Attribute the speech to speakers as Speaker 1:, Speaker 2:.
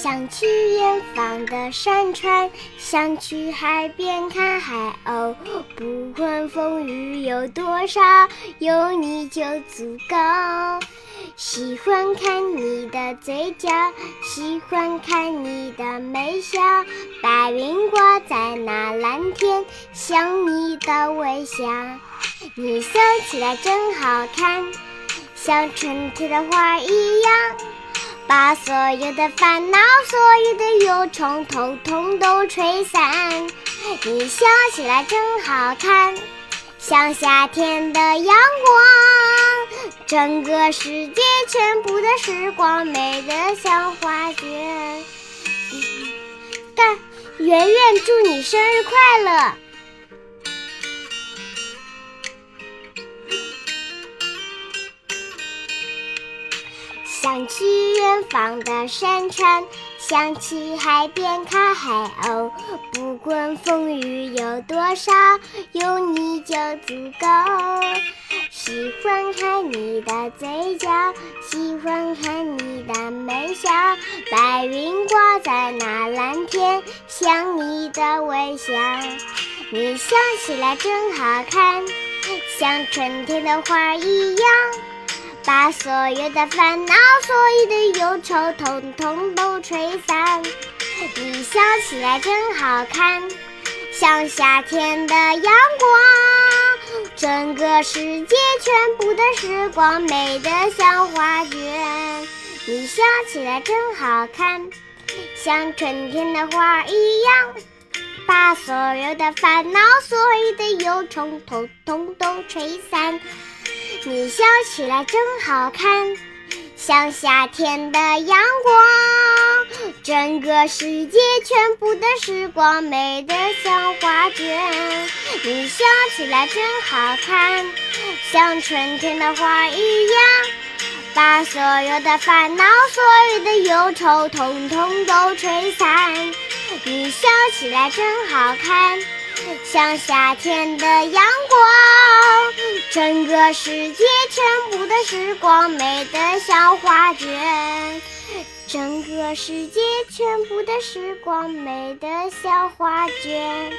Speaker 1: 想去远方的山川，想去海边看海鸥。不管风雨有多少，有你就足够。喜欢看你的嘴角，喜欢看你的微笑。白云挂在那蓝天，像你的微笑。你笑起来真好看，像春天的花一样。把所有的烦恼、所有的忧愁，统统都吹散。你笑起来真好看，像夏天的阳光。整个世界全部的时光，美得像画卷。但圆圆，祝你生日快乐！想去远方的山川，想去海边看海鸥。不管风雨有多少，有你就足够。喜欢看你的嘴角，喜欢看你的眉笑。白云挂在那蓝天，像你的微笑。你笑起来真好看，像春天的花一样。把所有的烦恼、所有的忧愁，统统都吹散。你笑起来真好看，像夏天的阳光。整个世界全部的时光，美得像画卷。你笑起来真好看，像春天的花一样。把所有的烦恼、所有的忧愁，统统都吹散。你笑起来真好看，像夏天的阳光。整个世界全部的时光，美得像画卷。你笑起来真好看，像春天的花一样。把所有的烦恼、所有的忧愁，统统都吹散。你笑起来真好看，像夏天的阳光。整个世界全部的时光，美得像画卷。整个世界全部的时光，美得像画卷。